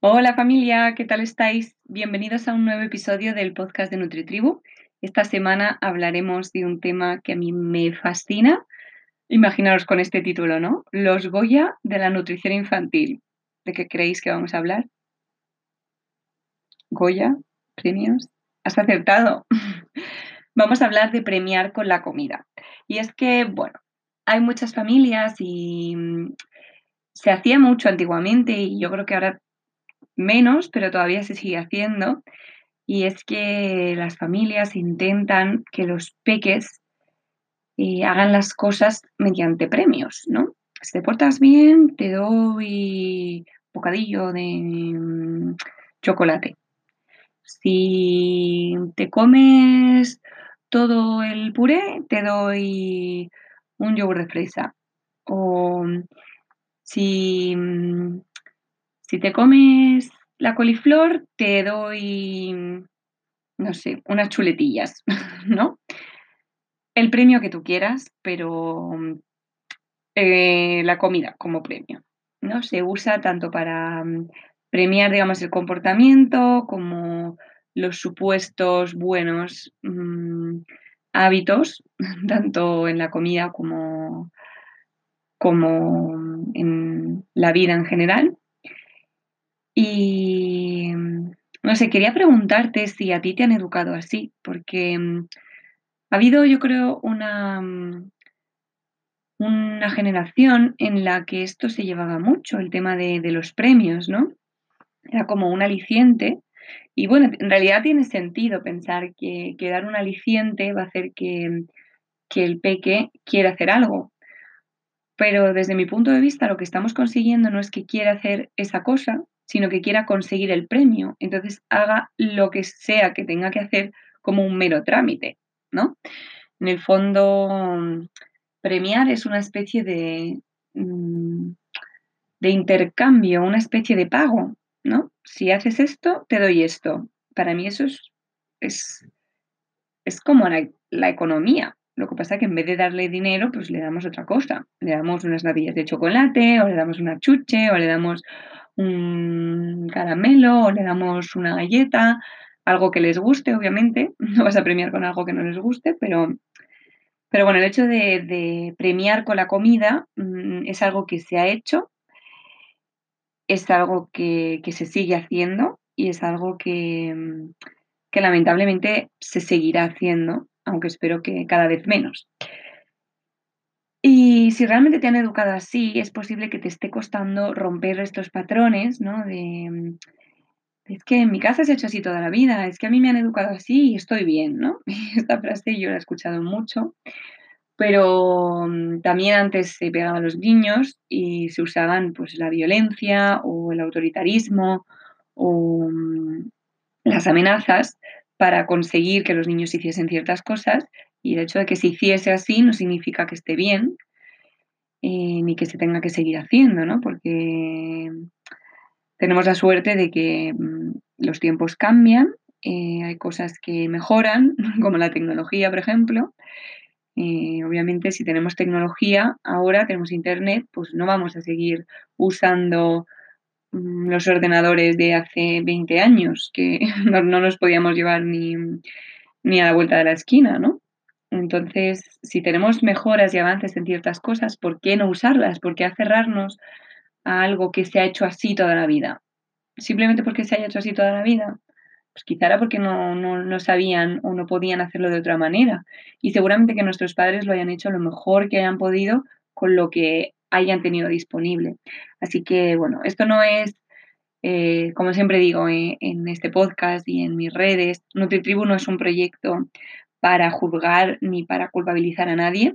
Hola familia, ¿qué tal estáis? Bienvenidos a un nuevo episodio del podcast de NutriTribu. Esta semana hablaremos de un tema que a mí me fascina. Imaginaros con este título, ¿no? Los Goya de la nutrición infantil. ¿De qué creéis que vamos a hablar? Goya, premios. Has acertado. vamos a hablar de premiar con la comida. Y es que, bueno, hay muchas familias y mm, se hacía mucho antiguamente y yo creo que ahora menos, pero todavía se sigue haciendo, y es que las familias intentan que los peques eh, hagan las cosas mediante premios, ¿no? Si te portas bien, te doy bocadillo de mm, chocolate. Si te comes todo el puré, te doy un yogur de fresa. O si mm, si te comes la coliflor, te doy, no sé, unas chuletillas, ¿no? El premio que tú quieras, pero eh, la comida como premio, ¿no? Se usa tanto para mm, premiar, digamos, el comportamiento como los supuestos buenos mm, hábitos, tanto en la comida como, como en la vida en general. Y no sé, quería preguntarte si a ti te han educado así, porque mm, ha habido, yo creo, una, mm, una generación en la que esto se llevaba mucho, el tema de, los premios, ¿no? Era como un aliciente. Y bueno, en realidad tiene sentido pensar que, que dar un aliciente va a hacer que, que el peque quiera hacer algo. Pero desde mi punto de vista, lo que estamos consiguiendo no es que quiera hacer esa cosa, sino que quiera conseguir el premio. Entonces haga lo que sea que tenga que hacer como un mero trámite, ¿no? En el fondo, premiar es una especie de, mm, de intercambio, una especie de pago, ¿no? Si haces esto, te doy esto. Para mí eso es, es, es como la, la economía. Lo que pasa es que en vez de darle dinero, pues le damos otra cosa. Le damos unas natillas de chocolate, o le damos una chuche, o le damos un caramelo o le damos una galleta, algo que les guste, obviamente. No vas a premiar con algo que no les guste, pero, pero bueno, el hecho de, premiar con la comida mm, es algo que se ha hecho, es algo que, que se sigue haciendo y es algo que, mm, que lamentablemente se seguirá haciendo, aunque espero que cada vez menos. Y si realmente te han educado así, es posible que te esté costando romper estos patrones, ¿no? De, mm, es que en mi casa se ha hecho así toda la vida, es que a mí me han educado así y estoy bien, ¿no? Esta frase yo la he escuchado mucho, pero mm, también antes se pegaban los niños y se usaban pues la violencia o el autoritarismo o mm, las amenazas para conseguir que los niños hiciesen ciertas cosas y el hecho de que se hiciese así no significa que esté bien eh, ni que se tenga que seguir haciendo, ¿no? Porque tenemos la suerte de que mm, los tiempos cambian, eh, hay cosas que mejoran, como la tecnología, por ejemplo, obviamente, si tenemos tecnología, ahora tenemos internet, pues no vamos a seguir usando mm, los ordenadores de hace 20 años, que no, no nos podíamos llevar ni, ni, a la vuelta de la esquina, ¿no? Entonces, si tenemos mejoras y avances en ciertas cosas, ¿por qué no usarlas? ¿Por qué aferrarnos a algo que se ha hecho así toda la vida? Simplemente porque se haya hecho así toda la vida. Pues quizá era porque no, no, sabían o no podían hacerlo de otra manera. Y seguramente que nuestros padres lo hayan hecho lo mejor que hayan podido con lo que hayan tenido disponible. Así que, bueno, esto no es, eh, como siempre digo eh, en este podcast y en mis redes, NutriTribu no es un proyecto para juzgar ni para culpabilizar a nadie,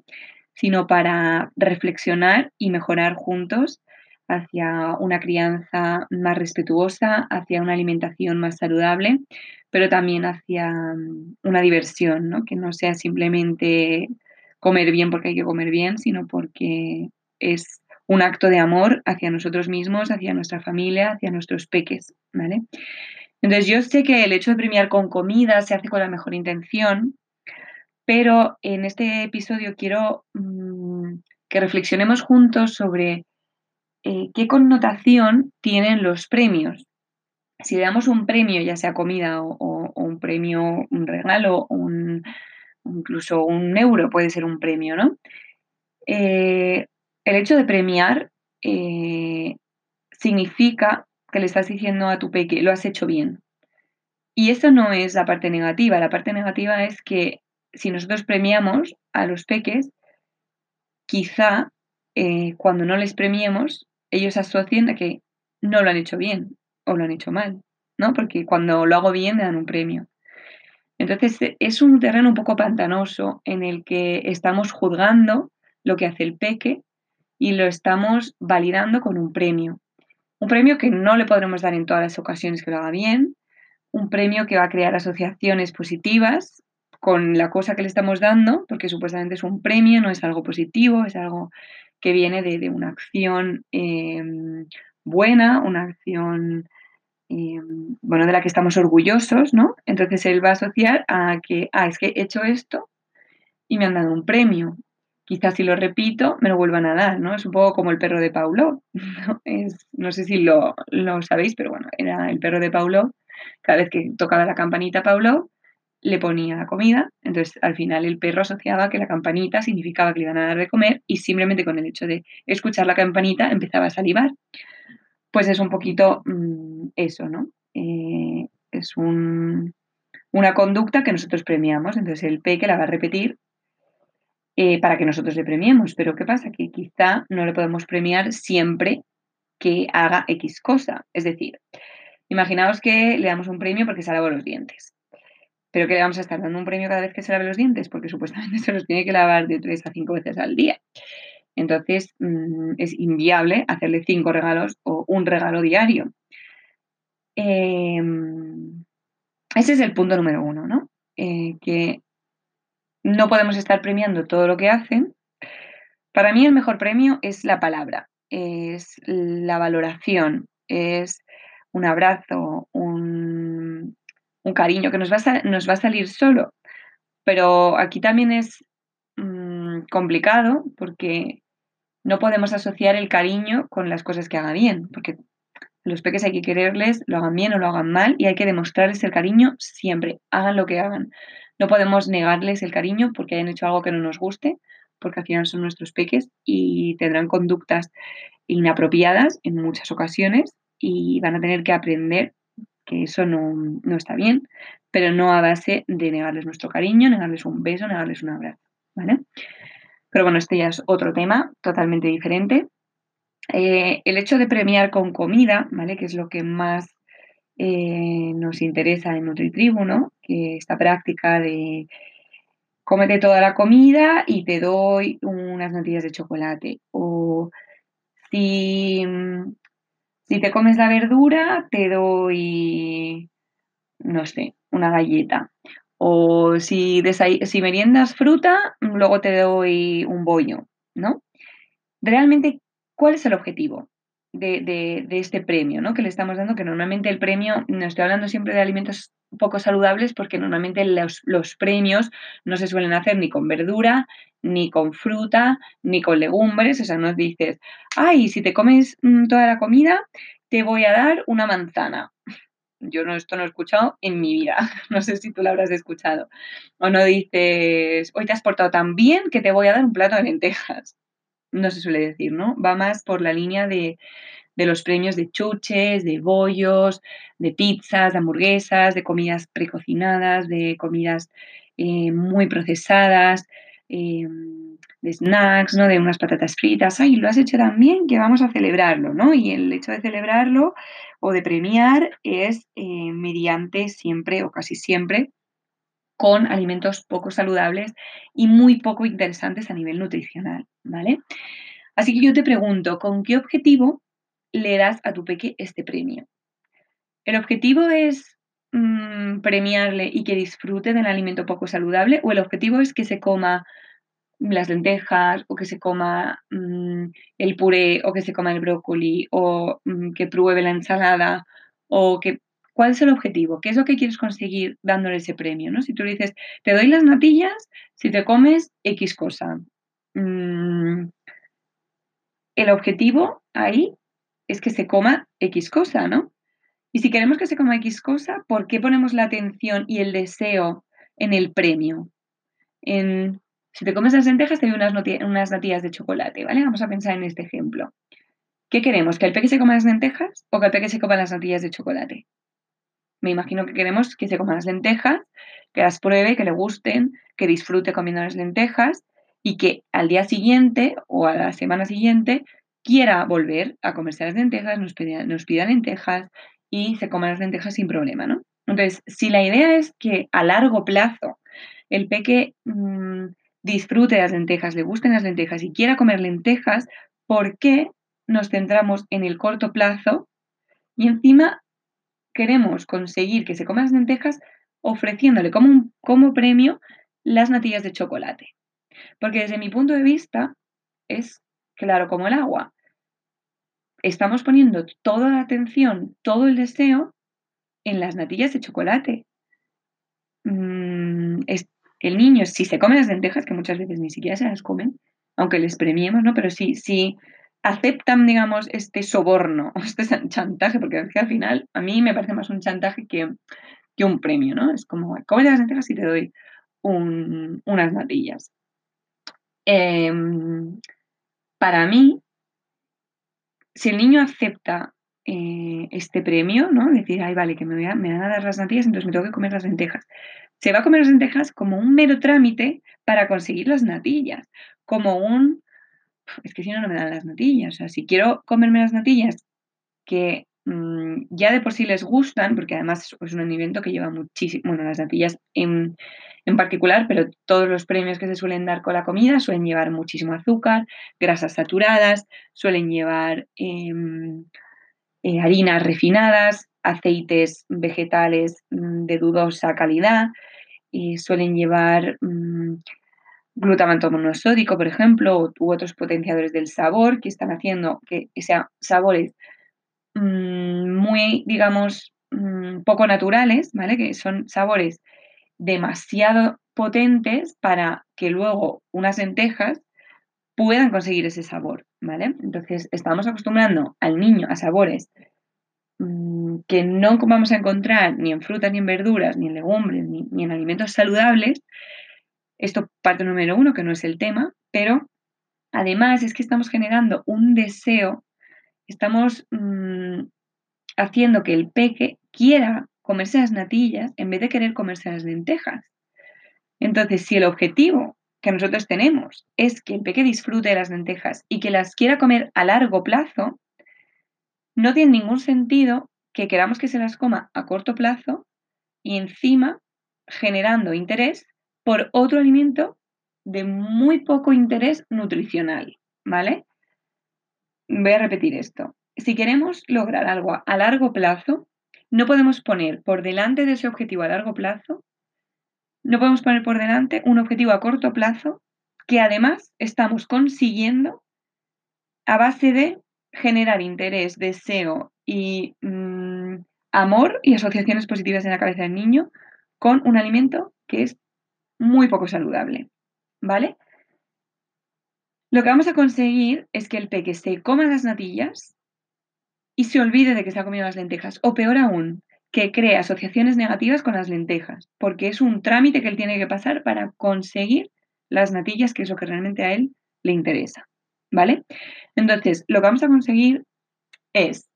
sino para reflexionar y mejorar juntos hacia una crianza más respetuosa, hacia una alimentación más saludable, pero también hacia mm, una diversión, ¿no? que no sea simplemente comer bien porque hay que comer bien, sino porque es un acto de amor hacia nosotros mismos, hacia nuestra familia, hacia nuestros peques, ¿vale? Entonces yo sé que el hecho de premiar con comida se hace con la mejor intención, pero en este episodio quiero mm, que reflexionemos juntos sobre eh, qué connotación tienen los premios. Si le damos un premio, ya sea comida o, un premio, un regalo, incluso un euro puede ser un premio, ¿no? Eh, el hecho de premiar eh, significa que le estás diciendo a tu peque, lo has hecho bien. Y eso no es la parte negativa. La parte negativa es que si nosotros premiamos a los peques, quizá cuando no les premiemos, ellos asocian a que no lo han hecho bien o lo han hecho mal, ¿no? Porque cuando lo hago bien me dan un premio. Entonces es un terreno un poco pantanoso en el que estamos juzgando lo que hace el peque y lo estamos validando con un premio. Un premio que no le podremos dar en todas las ocasiones que lo haga bien, un premio que va a crear asociaciones positivas con la cosa que le estamos dando, porque supuestamente es un premio, no es algo positivo, es algo que viene de, una acción em, buena, una acción, em, bueno, de la que estamos orgullosos, ¿no? Entonces él va a asociar a que, ah, es que he hecho esto y me han dado un premio. Quizás si lo repito, me lo vuelvan a dar, ¿no? Es un poco como el perro de Paulo. ¿no? no sé si lo, lo, sabéis, pero bueno, era el perro de Paulo. Cada vez que tocaba la campanita Paulo, le ponía comida, entonces al final el perro asociaba que la campanita significaba que le iban a dar de comer y simplemente con el hecho de escuchar la campanita empezaba a salivar. Pues es un poquito mm, eso, ¿no? Eh, es una conducta que nosotros premiamos, entonces el peque la va a repetir eh, para que nosotros le premiemos, pero ¿qué pasa? Que quizá no le podemos premiar siempre que haga X cosa, es decir, imaginaos que le damos un premio porque se ha lavado los dientes pero que le vamos a estar dando un premio cada vez que se lave los dientes, porque supuestamente se los tiene que lavar de tres a cinco veces al día. Entonces mm, es inviable hacerle cinco regalos o un regalo diario. Em, ese es el punto número uno, ¿no? Eh, que no podemos estar premiando todo lo que hacen. Para mí el mejor premio es la palabra, es la valoración, es un abrazo, un, un cariño que nos va a, nos va a salir solo. Pero aquí también es mm, complicado porque no podemos asociar el cariño con las cosas que haga bien, porque los peques hay que quererles, lo hagan bien o lo hagan mal, y hay que demostrarles el cariño siempre, hagan lo que hagan. No podemos negarles el cariño porque hayan hecho algo que no nos guste, porque al final son nuestros peques y tendrán conductas inapropiadas en muchas ocasiones y van a tener que aprender que eso no, está bien, pero no a base de negarles nuestro cariño, negarles un beso, negarles un abrazo, ¿vale? Pero bueno, este ya es otro tema totalmente diferente. Eh, el hecho de premiar con comida, ¿vale? Que es lo que más eh, nos interesa en NutriTribu, ¿no? Que esta práctica de cómete toda la comida y te doy unas natillas de chocolate. O si si te comes la verdura, te doy, no sé, una galleta. O si, si meriendas fruta, luego te doy un bollo, ¿no? Realmente, ¿cuál es el objetivo? De, este premio ¿no? que le estamos dando, que normalmente el premio, no estoy hablando siempre de alimentos poco saludables porque normalmente los, los, premios no se suelen hacer ni con verdura, ni con fruta, ni con legumbres. O sea, no dices, ay, si te comes mm, toda la comida, te voy a dar una manzana. Yo no, esto no he escuchado en mi vida. No sé si tú lo habrás escuchado. O no dices, hoy te has portado tan bien que te voy a dar un plato de lentejas no se suele decir, ¿no? Va más por la línea de, los premios de chuches, de bollos, de pizzas, de hamburguesas, de comidas precocinadas, de comidas eh, muy procesadas, eh, de snacks, ¿no? De unas patatas fritas. ¡Ay, lo has hecho tan bien que vamos a celebrarlo, ¿no? Y el hecho de celebrarlo o de premiar es eh, mediante siempre o casi siempre con alimentos poco saludables y muy poco interesantes a nivel nutricional, ¿vale? Así que yo te pregunto, ¿con qué objetivo le das a tu peque este premio? ¿El objetivo es mm, premiarle y que disfrute del alimento poco saludable o el objetivo es que se coma las lentejas o que se coma mm, el puré o que se coma el brócoli o mm, que pruebe la ensalada o que ¿Cuál es el objetivo? ¿Qué es lo que quieres conseguir dándole ese premio? ¿no? Si tú le dices, te doy las natillas si te comes X cosa. Mm, el objetivo ahí es que se coma X cosa, ¿no? Y si queremos que se coma X cosa, ¿por qué ponemos la atención y el deseo en el premio? En, si te comes las lentejas, te doy unas, unas natillas de chocolate, ¿vale? Vamos a pensar en este ejemplo. ¿Qué queremos? ¿Que el peque se coma las lentejas o que el peque se coma las natillas de chocolate? Me imagino que queremos que se coma las lentejas, que las pruebe, que le gusten, que disfrute comiendo las lentejas y que al día siguiente o a la semana siguiente quiera volver a comerse las lentejas, nos pida, nos pida lentejas y se coma las lentejas sin problema, ¿no? Entonces, si la idea es que a largo plazo el peque mm, disfrute las lentejas, le gusten las lentejas y quiera comer lentejas, ¿por qué nos centramos en el corto plazo y encima queremos conseguir que se coma las lentejas ofreciéndole como, como premio las natillas de chocolate. Porque desde mi punto de vista es claro como el agua. Estamos poniendo toda la atención, todo el deseo en las natillas de chocolate. Mm, el niño, si se come las lentejas, que muchas veces ni siquiera se las comen, aunque les premiemos, ¿no? Pero sí, sí, aceptan, digamos, este soborno, este chantaje, porque al final a mí me parece más un chantaje que, que un premio, ¿no? Es como, come las lentejas y te doy unas natillas. Em, para mí, si el niño acepta eh, este premio, ¿no? Decir, ay, vale, que me, me van a dar las natillas, entonces me tengo que comer las lentejas. Se va a comer las lentejas como un mero trámite para conseguir las natillas, como un es que si no, no me dan las natillas. O sea, si quiero comerme las natillas que mm, ya de por sí les gustan, porque además es un alimento que lleva muchísimo, bueno, las natillas en, particular, pero todos los premios que se suelen dar con la comida suelen llevar muchísimo azúcar, grasas saturadas, suelen llevar em, eh, harinas refinadas, aceites vegetales mm, de dudosa calidad, y suelen llevar mm, glutamato monosódico, por ejemplo, u otros potenciadores del sabor que están haciendo que sean sabores mm, muy, digamos, mm, poco naturales, ¿vale? Que son sabores demasiado potentes para que luego unas lentejas puedan conseguir ese sabor, ¿vale? Entonces, estamos acostumbrando al niño a sabores mm, que no vamos a encontrar ni en frutas, ni en verduras, ni en legumbres, ni en alimentos saludables, esto parte número uno, que no es el tema, pero además es que estamos generando un deseo, estamos mm, haciendo que el peque quiera comerse las natillas en vez de querer comerse las lentejas. Entonces, si el objetivo que nosotros tenemos es que el peque disfrute de las lentejas y que las quiera comer a largo plazo, no tiene ningún sentido que queramos que se las coma a corto plazo y encima generando interés por otro alimento de muy poco interés nutricional, ¿vale? Voy a repetir esto. Si queremos lograr algo a largo plazo, no podemos poner por delante de ese objetivo a largo plazo, no podemos poner por delante un objetivo a corto plazo que además estamos consiguiendo a base de generar interés, deseo y mm, amor y asociaciones positivas en la cabeza del niño con un alimento que es muy poco saludable, ¿vale? Lo que vamos a conseguir es que el peque se coma las natillas y se olvide de que se ha comido las lentejas, o peor aún, que cree asociaciones negativas con las lentejas, porque es un trámite que él tiene que pasar para conseguir las natillas, que es lo que realmente a él le interesa, ¿vale? Entonces, lo que vamos a conseguir es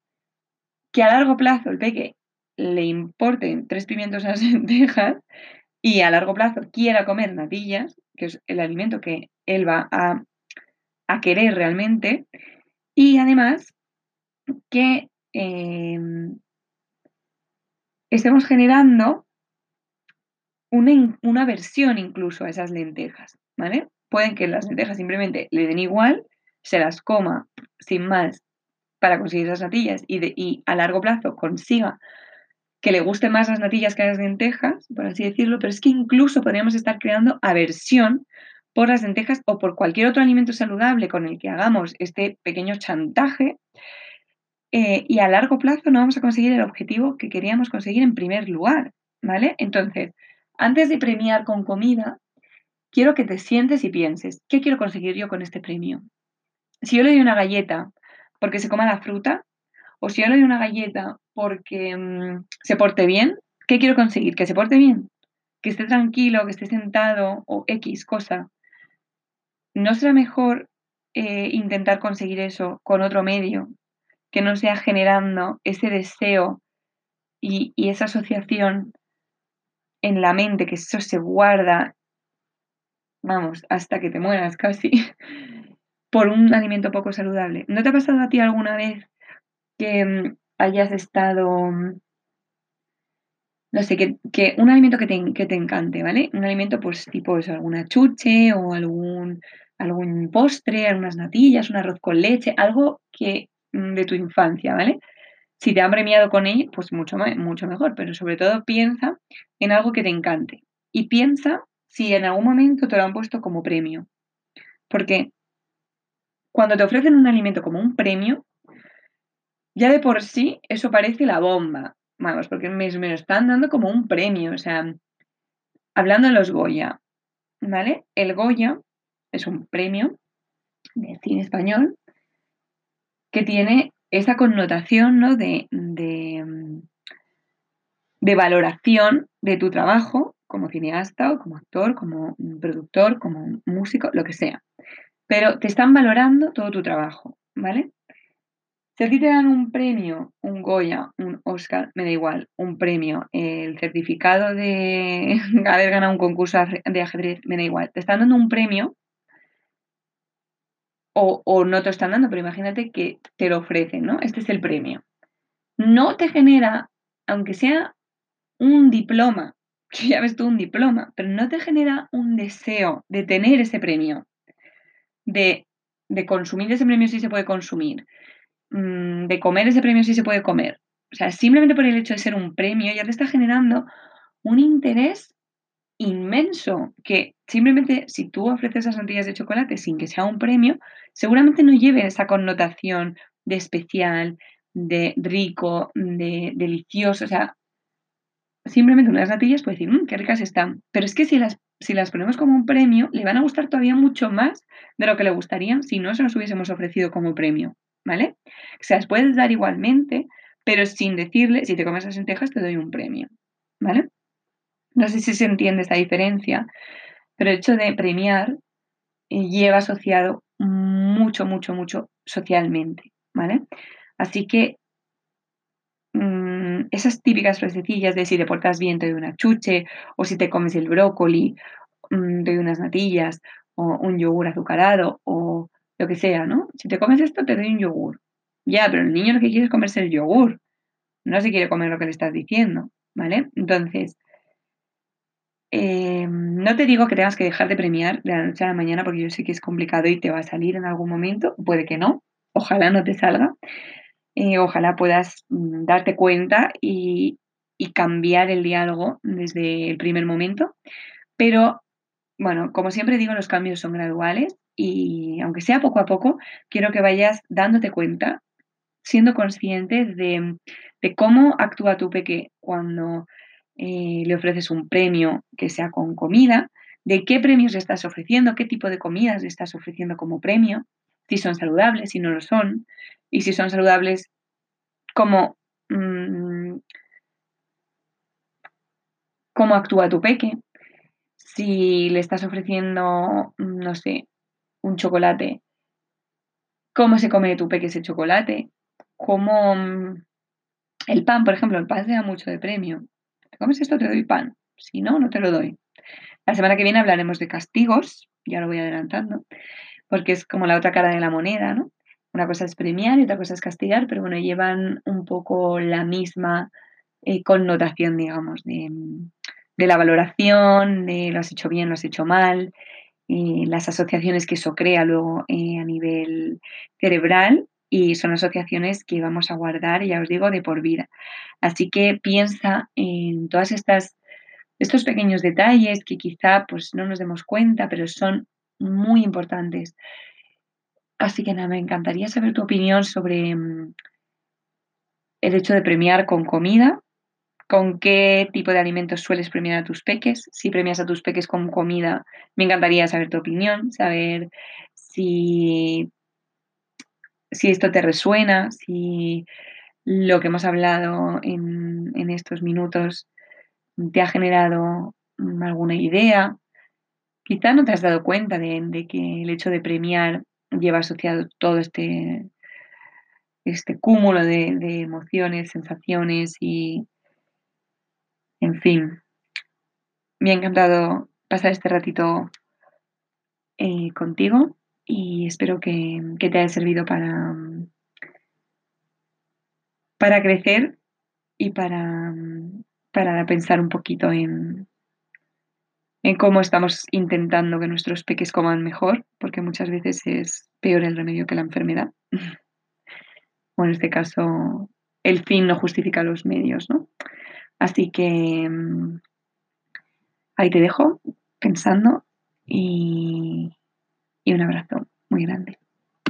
que a largo plazo el peque le importen tres pimientos a las lentejas y a largo plazo quiera comer natillas, que es el alimento que él va a, querer realmente, y además que em, estemos generando una, una versión incluso a esas lentejas, ¿vale? Pueden que las lentejas simplemente le den igual, se las coma sin más para conseguir esas natillas y, de, y a largo plazo consiga que le gusten más las natillas que las lentejas, por así decirlo, pero es que incluso podríamos estar creando aversión por las lentejas o por cualquier otro alimento saludable con el que hagamos este pequeño chantaje eh, y a largo plazo no vamos a conseguir el objetivo que queríamos conseguir en primer lugar, ¿vale? Entonces, antes de premiar con comida, quiero que te sientes y pienses, ¿qué quiero conseguir yo con este premio? Si yo le doy una galleta porque se coma la fruta, o si yo le doy una galleta porque mm, se porte bien, ¿qué quiero conseguir? Que se porte bien, que esté tranquilo, que esté sentado o X cosa. ¿No será mejor eh, intentar conseguir eso con otro medio que no sea generando ese deseo y, esa asociación en la mente, que eso se guarda, vamos, hasta que te mueras casi, por un alimento poco saludable. ¿No te ha pasado a ti alguna vez que mm, hayas estado, mm, no sé, que, un alimento que te, que te, encante, ¿vale? Un alimento pues tipo eso, alguna chuche o algún, algún postre, algunas natillas, un arroz con leche, algo que Mm, de tu infancia, ¿vale? Si te han premiado con ello, pues mucho, mucho mejor, pero sobre todo piensa en algo que te encante y piensa si en algún momento te lo han puesto como premio. Porque cuando te ofrecen un alimento como un premio, ya de por sí eso parece la bomba. Vamos, porque me, lo están dando como un premio. O sea, hablando de los Goya, ¿vale? El Goya es un premio de cine español que tiene esa connotación ¿no? de, de, valoración de tu trabajo como cineasta o como actor, como productor, como músico, lo que sea. Pero te están valorando todo tu trabajo, ¿vale? Si a ti te dan un premio, un Goya, un Oscar, me da igual, un premio, el certificado de haber ganado un concurso de ajedrez, me da igual. Te están dando un premio o, no te están dando, pero imagínate que te lo ofrecen, ¿no? Este es el premio. No te genera, aunque sea un diploma, que ya ves tú un diploma, pero no te genera un deseo de tener ese premio, de, consumir ese premio si se puede consumir, mm, de comer ese premio si se puede comer. O sea, simplemente por el hecho de ser un premio ya te está generando un interés inmenso que simplemente si tú ofreces esas natillas de chocolate sin que sea un premio, seguramente no lleve esa connotación de especial, de rico, de delicioso. O sea, simplemente unas natillas puede decir, mmm, qué ricas están. Pero es que si las, si las ponemos como un premio, le van a gustar todavía mucho más de lo que le gustarían si no se los hubiésemos ofrecido como premio. ¿Vale? Se las puedes dar igualmente, pero sin decirle, si te comes las lentejas, te doy un premio. ¿Vale? No sé si se entiende esta diferencia, pero el hecho de premiar eh, lleva asociado mucho, mucho, mucho socialmente, ¿vale? Así que mm, esas típicas frasecillas de si te portas bien te doy una chuche, o si te comes el brócoli, mm, te doy unas natillas, o un yogur azucarado, o lo que sea, ¿no? Si te comes esto, te doy un yogur. Ya, pero el niño lo que quiere es comerse el yogur, no se quiere comer lo que le estás diciendo, ¿vale? Entonces, eh, no te digo que tengas que dejar de premiar de la noche a la mañana porque yo sé que es complicado y te va a salir en algún momento, puede que no, ojalá no te salga, eh, ojalá puedas mm, darte cuenta y, cambiar el diálogo desde el primer momento, pero bueno, como siempre digo, los cambios son graduales y aunque sea poco a poco, quiero que vayas dándote cuenta, siendo consciente de, de cómo actúa tu peque cuando eh, le ofreces un premio que sea con comida, de qué premios le estás ofreciendo, qué tipo de comidas le estás ofreciendo como premio, si son saludables, si no lo son, y si son saludables, cómo, mm, cómo actúa tu peque. Si le estás ofreciendo, no sé, un chocolate, cómo se come tu peque ese chocolate, cómo mm, el pan, por ejemplo, el pan se da mucho de premio. ¿Te comes esto? Te doy pan. Si no, no te lo doy. La semana que viene hablaremos de castigos, ya lo voy adelantando, porque es como la otra cara de la moneda, ¿no? Una cosa es premiar y otra cosa es castigar, pero bueno, llevan un poco la misma eh, connotación, digamos, de, de, la valoración, de lo has hecho bien, lo has hecho mal, y las asociaciones que eso crea luego eh, a nivel cerebral y son asociaciones que vamos a guardar, ya os digo, de por vida. Así que piensa en todas estas estos pequeños detalles que quizá pues no nos demos cuenta, pero son muy importantes. Así que nada, me encantaría saber tu opinión sobre mm, el hecho de premiar con comida, con qué tipo de alimentos sueles premiar a tus peques. Si premias a tus peques con comida, me encantaría saber tu opinión, saber si, si esto te resuena, si lo que hemos hablado en, en estos minutos te ha generado mm, alguna idea. Quizá no te has dado cuenta de, que el hecho de premiar lleva asociado todo este, este cúmulo de, emociones, sensaciones y, en fin, me ha encantado pasar este ratito eh, contigo y espero que, que, te haya servido para, para crecer y para para pensar un poquito en, en cómo estamos intentando que nuestros peques coman mejor, porque muchas veces es peor el remedio que la enfermedad. o en este caso, el fin no justifica los medios, ¿no? Así que mm, ahí te dejo pensando y, y un abrazo muy grande.